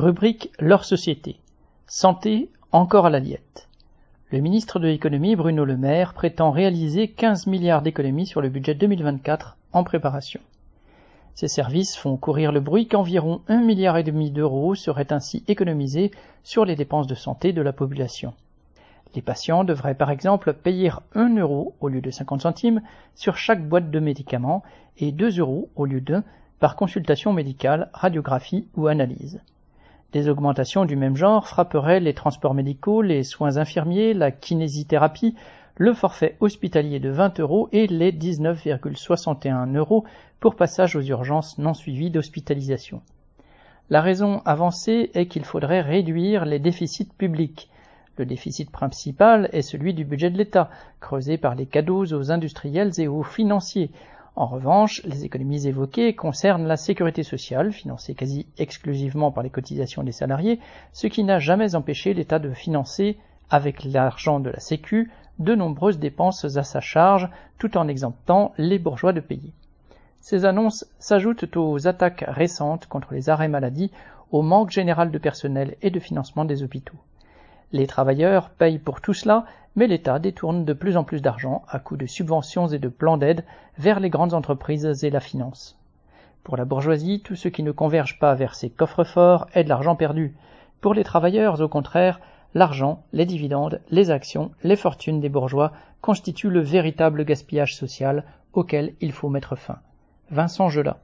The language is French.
Rubrique Leur société. Santé encore à la diète. Le ministre de l'économie Bruno Le Maire prétend réaliser 15 milliards d'économies sur le budget 2024 en préparation. Ces services font courir le bruit qu'environ 1 milliard et demi d'euros seraient ainsi économisés sur les dépenses de santé de la population. Les patients devraient par exemple payer 1 euro au lieu de 50 centimes sur chaque boîte de médicaments et 2 euros au lieu de par consultation médicale, radiographie ou analyse. Des augmentations du même genre frapperaient les transports médicaux, les soins infirmiers, la kinésithérapie, le forfait hospitalier de 20 euros et les 19,61 euros pour passage aux urgences non suivies d'hospitalisation. La raison avancée est qu'il faudrait réduire les déficits publics. Le déficit principal est celui du budget de l'État, creusé par les cadeaux aux industriels et aux financiers, en revanche, les économies évoquées concernent la sécurité sociale, financée quasi exclusivement par les cotisations des salariés, ce qui n'a jamais empêché l'État de financer, avec l'argent de la Sécu, de nombreuses dépenses à sa charge, tout en exemptant les bourgeois de payer. Ces annonces s'ajoutent aux attaques récentes contre les arrêts maladie, au manque général de personnel et de financement des hôpitaux. Les travailleurs payent pour tout cela, mais l'État détourne de plus en plus d'argent à coups de subventions et de plans d'aide vers les grandes entreprises et la finance. Pour la bourgeoisie, tout ce qui ne converge pas vers ses coffres forts est de l'argent perdu. Pour les travailleurs, au contraire, l'argent, les dividendes, les actions, les fortunes des bourgeois constituent le véritable gaspillage social auquel il faut mettre fin. Vincent Gelat.